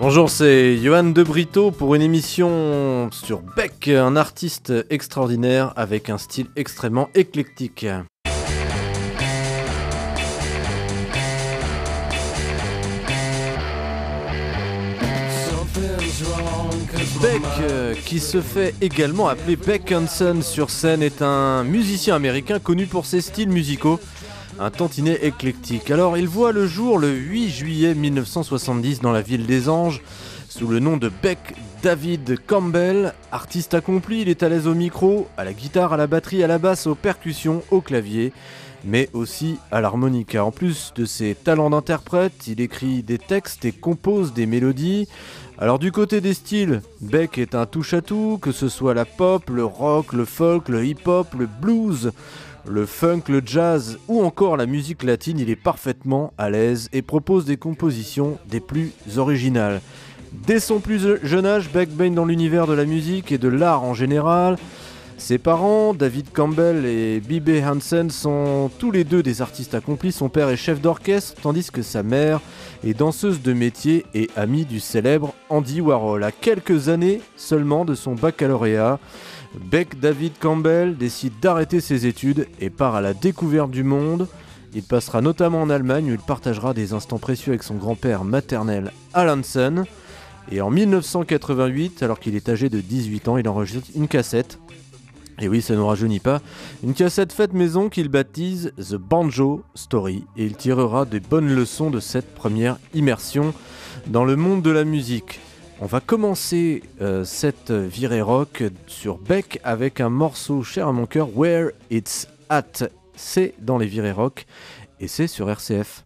Bonjour, c'est Johan De Brito pour une émission sur Beck, un artiste extraordinaire avec un style extrêmement éclectique. Beck, qui se fait également appeler Beck Hansen sur scène, est un musicien américain connu pour ses styles musicaux un tantinet éclectique. Alors il voit le jour le 8 juillet 1970 dans la ville des Anges, sous le nom de Beck David Campbell. Artiste accompli, il est à l'aise au micro, à la guitare, à la batterie, à la basse, aux percussions, au clavier, mais aussi à l'harmonica. En plus de ses talents d'interprète, il écrit des textes et compose des mélodies. Alors du côté des styles, Beck est un touche-à-tout, que ce soit la pop, le rock, le folk, le hip-hop, le blues le funk, le jazz ou encore la musique latine, il est parfaitement à l'aise et propose des compositions des plus originales. Dès son plus jeune âge, Beck baigne dans l'univers de la musique et de l'art en général. Ses parents, David Campbell et Bibe Hansen, sont tous les deux des artistes accomplis. Son père est chef d'orchestre, tandis que sa mère est danseuse de métier et amie du célèbre Andy Warhol. À quelques années seulement de son baccalauréat, Beck David Campbell décide d'arrêter ses études et part à la découverte du monde. Il passera notamment en Allemagne où il partagera des instants précieux avec son grand-père maternel Alanson. Et en 1988, alors qu'il est âgé de 18 ans, il enregistre une cassette. Et oui, ça ne rajeunit pas. Une cassette faite maison qu'il baptise The Banjo Story. Et il tirera des bonnes leçons de cette première immersion dans le monde de la musique. On va commencer euh, cette virée rock sur Beck avec un morceau cher à mon cœur, Where It's At. C'est dans les virées rock et c'est sur RCF.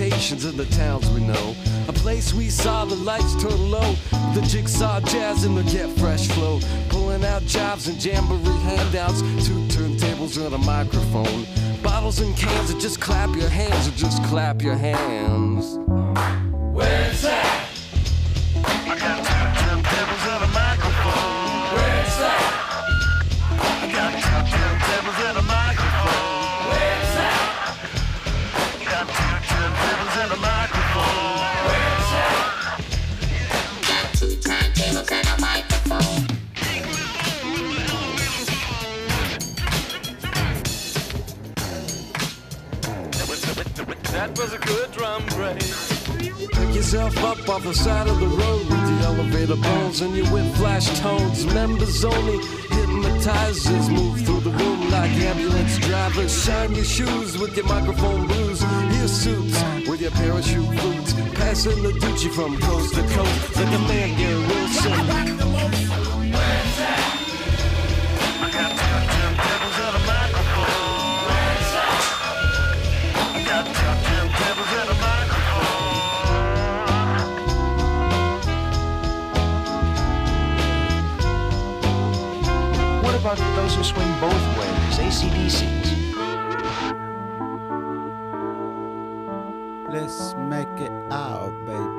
In the towns we know. A place we saw the lights turn low. The jigsaw jazz and the get fresh flow. Pulling out jobs and jamboree handouts. Two turntables and a microphone. Bottles and cans and just clap your hands or just clap your hands. Off the side of the road with the elevator bones and your whip flash tones. Members only hypnotizers move through the room like ambulance drivers. Shine your shoes with your microphone blues. Your suits with your parachute boots. Passing the Gucci from coast to coast like a man, Wilson. About those who swing both ways, ACDCs? Let's make it out, baby.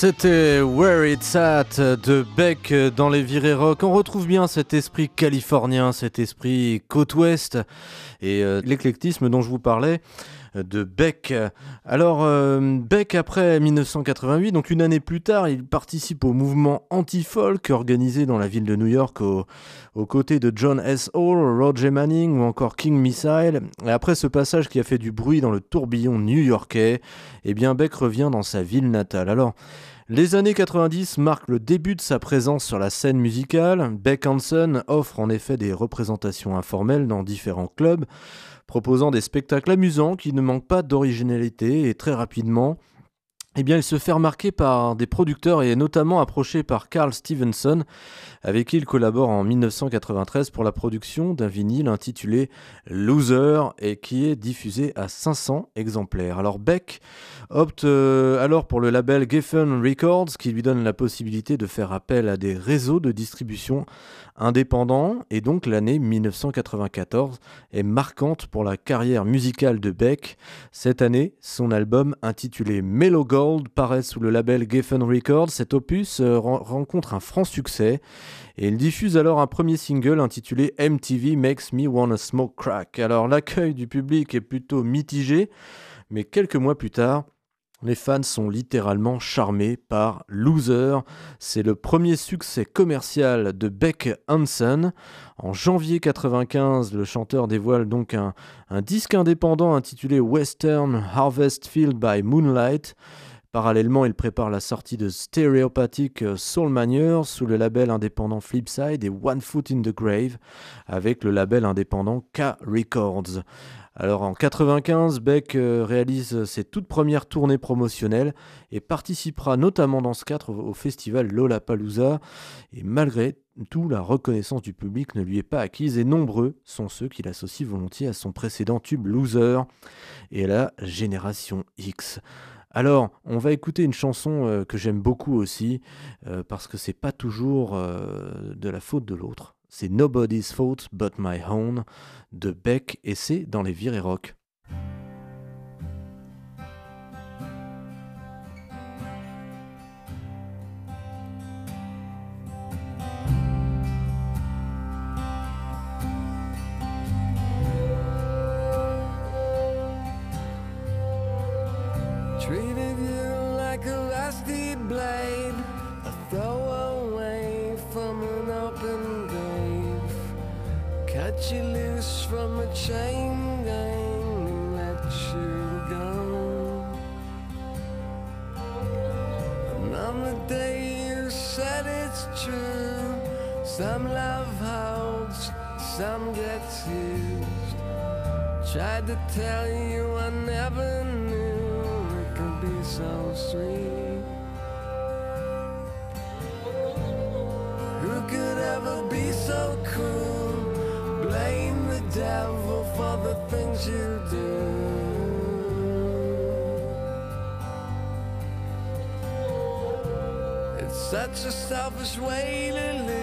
C'était Where It's At de Beck dans les virées rock. On retrouve bien cet esprit californien, cet esprit côte ouest et euh, l'éclectisme dont je vous parlais euh, de Beck. Alors euh, Beck après 1988, donc une année plus tard, il participe au mouvement anti-folk organisé dans la ville de New York au- aux côtés de John S. Hall, Roger Manning ou encore King Missile. Et après ce passage qui a fait du bruit dans le tourbillon new-yorkais, eh bien Beck revient dans sa ville natale. Alors les années 90 marquent le début de sa présence sur la scène musicale. Beck Hansen offre en effet des représentations informelles dans différents clubs, proposant des spectacles amusants qui ne manquent pas d'originalité et très rapidement, eh bien, il se fait remarquer par des producteurs et est notamment approché par Carl Stevenson, avec qui il collabore en 1993 pour la production d'un vinyle intitulé Loser et qui est diffusé à 500 exemplaires. Alors Beck opte euh, alors pour le label Geffen Records qui lui donne la possibilité de faire appel à des réseaux de distribution indépendants et donc l'année 1994 est marquante pour la carrière musicale de Beck. Cette année, son album intitulé Mellow Gold paraît sous le label Geffen Records. Cet opus euh, ren- rencontre un franc succès et il diffuse alors un premier single intitulé MTV Makes Me Wanna Smoke Crack. Alors l'accueil du public est plutôt mitigé, mais quelques mois plus tard, les fans sont littéralement charmés par Loser. C'est le premier succès commercial de Beck Hansen. En janvier 95, le chanteur dévoile donc un disque indépendant intitulé Western Harvest Field by Moonlight. Parallèlement, il prépare la sortie de Stereopathic Soul Manure sous le label indépendant Flipside et One Foot in the Grave avec le label indépendant K Records. Alors en 95, Beck euh, réalise ses toutes premières tournées promotionnelles et participera notamment dans ce cadre au festival Lollapalooza. Et malgré tout, la reconnaissance du public ne lui est pas acquise et nombreux sont ceux qui l'associent volontiers à son précédent tube Loser et à la Génération X. Alors, on va écouter une chanson euh, que j'aime beaucoup aussi, euh, parce que c'est pas toujours euh, de la faute de l'autre. C'est Nobody's Fault But My Own de Beck et c'est dans les virées rock. Some love holds, some gets used. Tried to tell you I never knew it could be so sweet. Who could ever be so cruel? Blame the devil for the things you do. It's such a selfish way to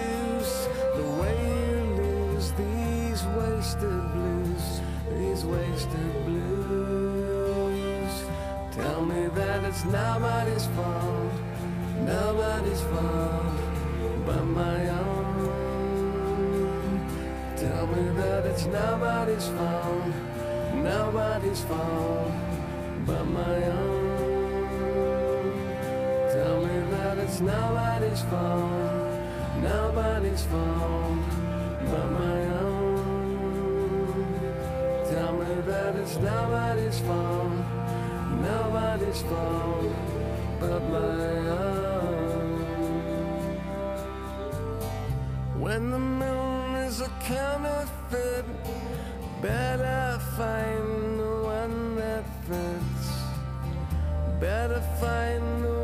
wasted blues, these wasted blues. Tell me that it's nobody's fault, nobody's fault but my own. Tell me that it's nobody's fault, nobody's fault but my own. Tell me that it's nobody's fault, nobody's fault but my own. That it's nobody's fault, nobody's fault but my own. When the moon is a counterfeit, better find the one that fits. Better find the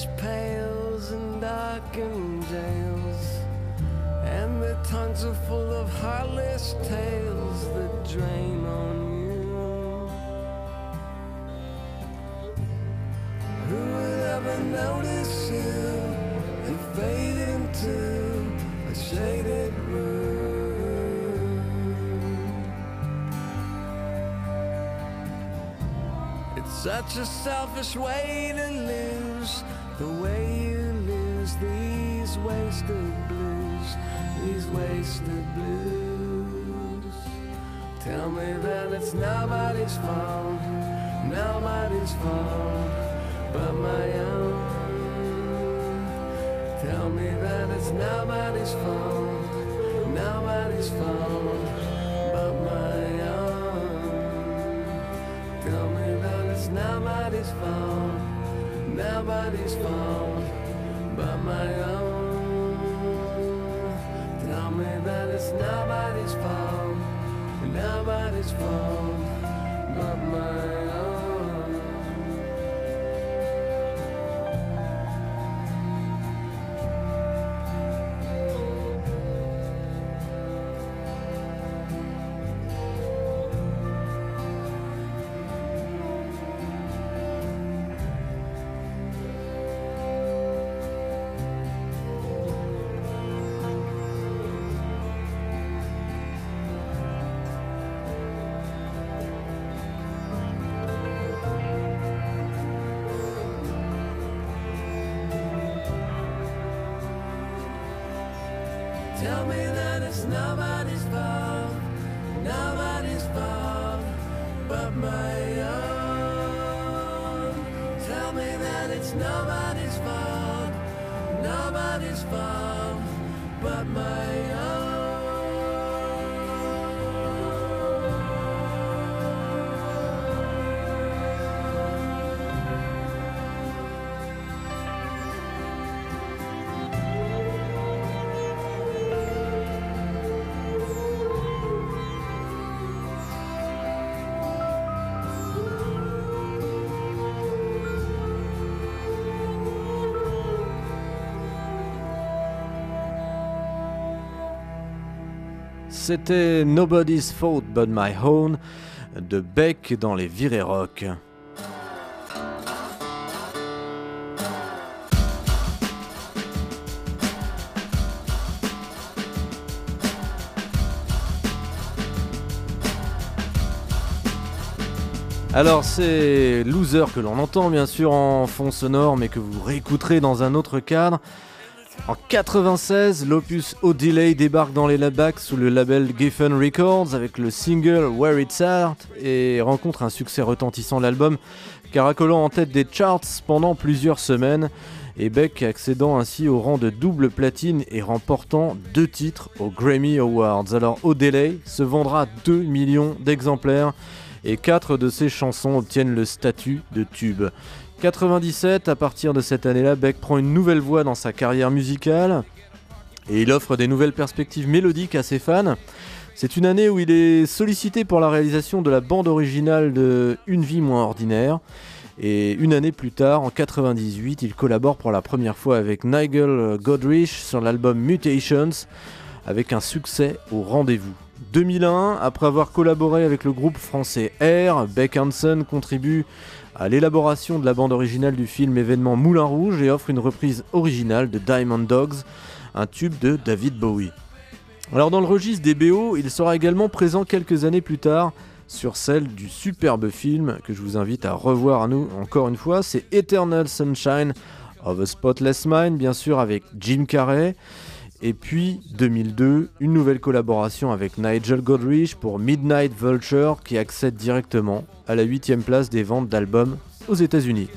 garbage pails, and darkened jails. And the tongues are full of heartless tales that drain on you. Who would ever notice you and fade into a shaded room? It's such a selfish way to lose the way you lose these wasted blues, these wasted blues. Tell me that it's nobody's fault, nobody's fault but my own. Tell me that it's nobody's fault, nobody's fault but my own. Tell me that it's nobody's fault, nobody's fault but my own. Tell me that it's nobody's fault, nobody's fault but my that it's C'était Nobody's Fault But My Own de Beck dans les virées rock. Alors c'est Loser que l'on entend bien sûr en fond sonore mais que vous réécouterez dans un autre cadre. En 96, l'opus Delay débarque dans les labels sous le label Giffen Records avec le single Where It's At et rencontre un succès retentissant l'album, caracolant en tête des charts pendant plusieurs semaines et Beck accédant ainsi au rang de double platine et remportant deux titres aux Grammy Awards. Alors Delay se vendra 2 millions d'exemplaires et 4 de ses chansons obtiennent le statut de tube. 97, à partir de cette année-là, Beck prend une nouvelle voie dans sa carrière musicale et il offre des nouvelles perspectives mélodiques à ses fans. C'est une année où il est sollicité pour la réalisation de la bande originale de Une vie moins ordinaire. Et une année plus tard, en 98, il collabore pour la première fois avec Nigel Godrich sur l'album Mutations, avec un succès au rendez-vous. 2001, après avoir collaboré avec le groupe français Air, Beck Hansen contribue à l'élaboration de la bande originale du film événement Moulin Rouge et offre une reprise originale de Diamond Dogs, un tube de David Bowie. Alors dans le registre des BO, il sera également présent quelques années plus tard sur celle du superbe film que je vous invite à revoir à nous encore une fois, c'est Eternal Sunshine of a Spotless Mind, bien sûr avec Jim Carrey. Et puis 2002, une nouvelle collaboration avec Nigel Godrich pour Midnight Vulture qui accède directement à la 8 place des ventes d'albums aux États-Unis.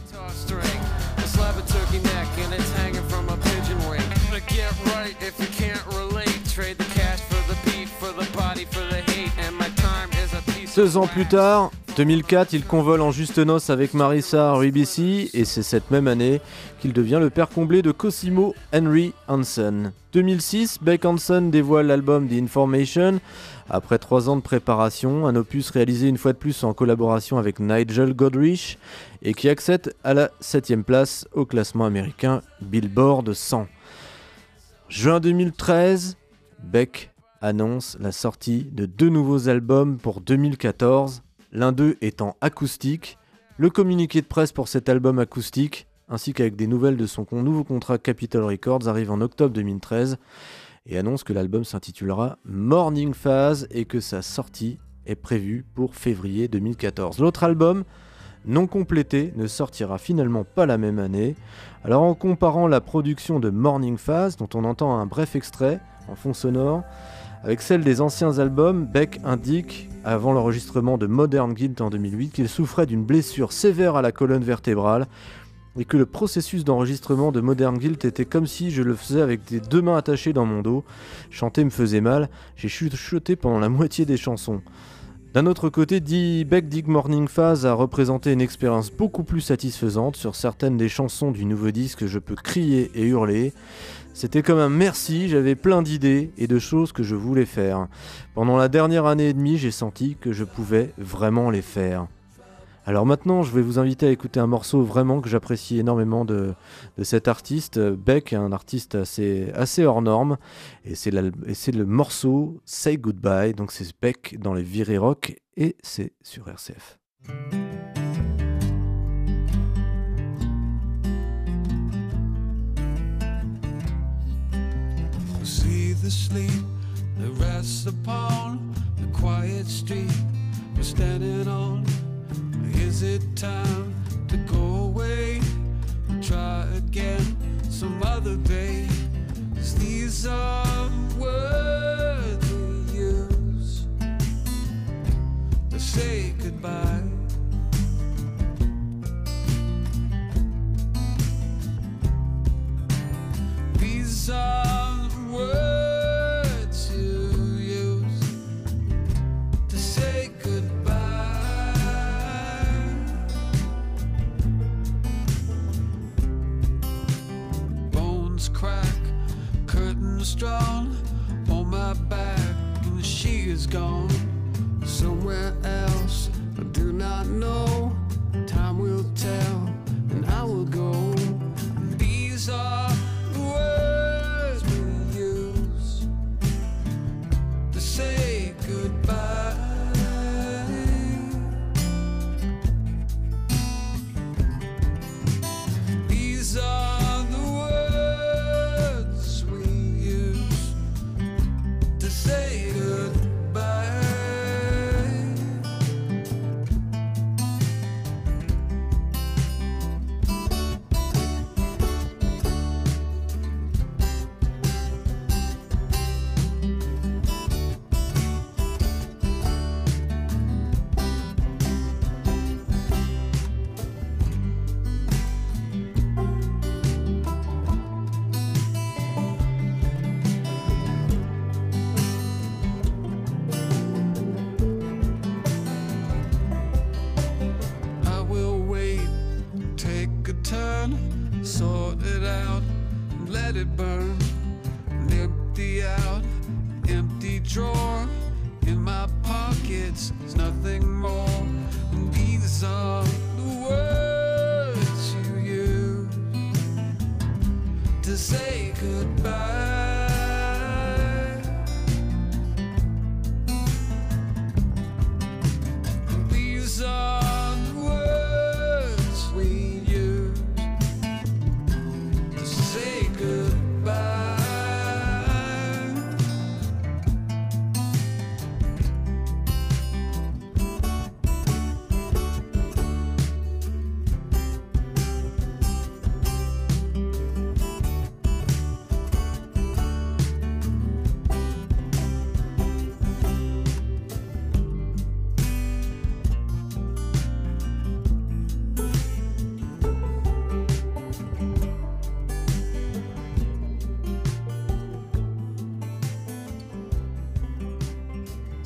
Deux ans plus tard, 2004, il convole en juste noces avec Marissa Ribisi et c'est cette même année qu'il devient le père comblé de Cosimo Henry Hansen. 2006, Beck Hansen dévoile l'album The Information. Après trois ans de préparation, un opus réalisé une fois de plus en collaboration avec Nigel Godrich et qui accède à la 7ème place au classement américain Billboard 100. Juin 2013, Beck annonce la sortie de deux nouveaux albums pour 2014, l'un d'eux étant acoustique. Le communiqué de presse pour cet album acoustique, ainsi qu'avec des nouvelles de son nouveau contrat Capitol Records, arrive en octobre 2013 et annonce que l'album s'intitulera Morning Phase et que sa sortie est prévue pour février 2014. L'autre album, non complété, ne sortira finalement pas la même année. Alors en comparant la production de Morning Phase, dont on entend un bref extrait en fond sonore, avec celle des anciens albums, Beck indique, avant l'enregistrement de Modern Guilt en 2008, qu'il souffrait d'une blessure sévère à la colonne vertébrale et que le processus d'enregistrement de Modern Guilt était comme si je le faisais avec des deux mains attachées dans mon dos. Chanter me faisait mal, j'ai chuchoté pendant la moitié des chansons. D'un autre côté, dit Beck Dick Morning Phase a représenté une expérience beaucoup plus satisfaisante. Sur certaines des chansons du nouveau disque, je peux crier et hurler. C'était comme un merci, j'avais plein d'idées et de choses que je voulais faire. Pendant la dernière année et demie, j'ai senti que je pouvais vraiment les faire. Alors maintenant, je vais vous inviter à écouter un morceau vraiment que j'apprécie énormément de, cet artiste. Beck un artiste assez, hors norme. Et c'est le morceau Say Goodbye. Donc c'est Beck dans les virées rock et c'est sur RCF. Is it time to go away try again some other day? 'Cause these are words we use to say goodbye. These are gone somewhere else. I do not know.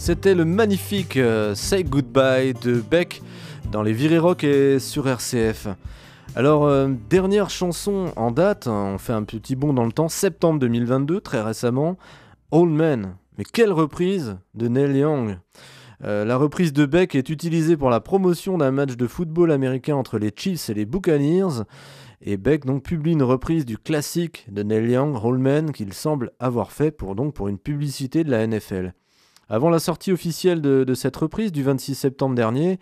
C'était le magnifique euh, Say Goodbye de Beck dans les virées rock et sur RCF. Alors, euh, dernière chanson en date, hein, on fait un petit bond dans le temps, septembre 2022, très récemment, Old Man. Mais quelle reprise de Neil Young Euh, La reprise de Beck est utilisée pour la promotion d'un match de football américain entre les Chiefs et les Buccaneers. Et Beck donc publie une reprise du classique de Neil Young, Old Man, qu'il semble avoir fait pour une publicité de la NFL. Avant la sortie officielle de, cette reprise du 26 septembre dernier,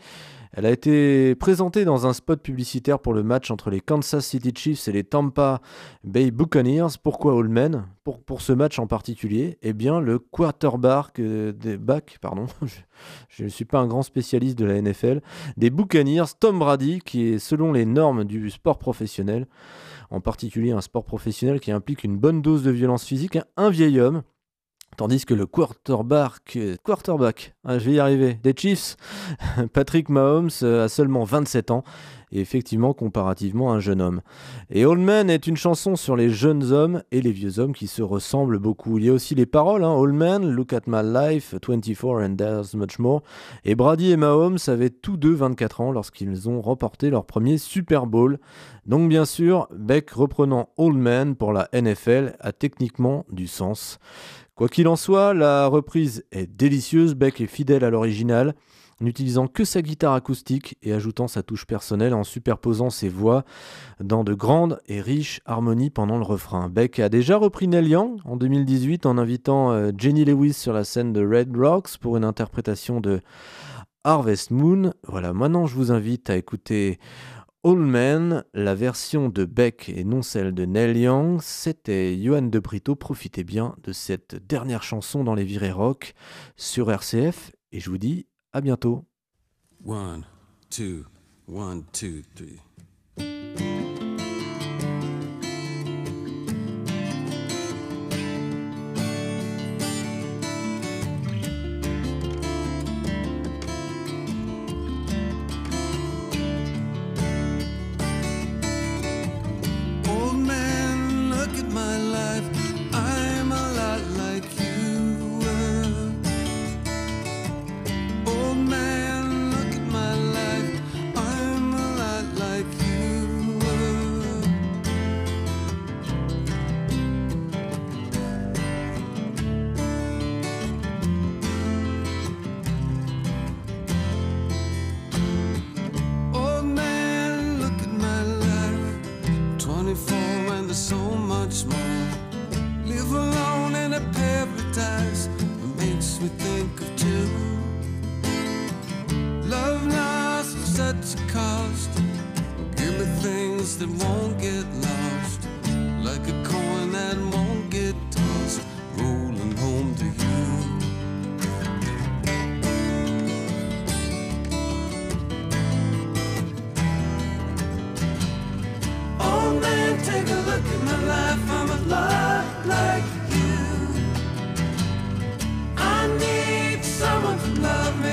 elle a été présentée dans un spot publicitaire pour le match entre les Kansas City Chiefs et les Tampa Bay Buccaneers. Pourquoi Allman pour, pour ce match en particulier Eh bien, le quarterback euh, des pardon, je ne suis pas un grand spécialiste de la NFL, des Buccaneers, Tom Brady, qui est selon les normes du sport professionnel, en particulier un sport professionnel qui implique une bonne dose de violence physique, un vieil homme. Tandis que le quarterback, quarterback, ah, je vais y arriver, des Chiefs, Patrick Mahomes euh, a seulement 27 ans et effectivement comparativement un jeune homme. Et Old Man est une chanson sur les jeunes hommes et les vieux hommes qui se ressemblent beaucoup. Il y a aussi les paroles, hein, Old Man, Look at my life, 24 and there's much more. Et Brady et Mahomes avaient tous deux 24 ans lorsqu'ils ont remporté leur premier Super Bowl. Donc bien sûr, Beck reprenant Old Man pour la NFL a techniquement du sens. Quoi qu'il en soit, la reprise est délicieuse, Beck est fidèle à l'original, n'utilisant que sa guitare acoustique et ajoutant sa touche personnelle en superposant ses voix dans de grandes et riches harmonies pendant le refrain. Beck a déjà repris Neil Young en 2018 en invitant euh, Jenny Lewis sur la scène de Red Rocks pour une interprétation de Harvest Moon. Voilà, maintenant je vous invite à écouter All Man, la version de Beck et non celle de Neil Young, c'était Johan de Brito. Profitez bien de cette dernière chanson dans les virées rock sur RCF et je vous dis à bientôt. 24 and there's so much more. Live alone in a paradise that makes me think of you. Love lost at such a cost. Give me things that won't get lost. Like a coin that won't love me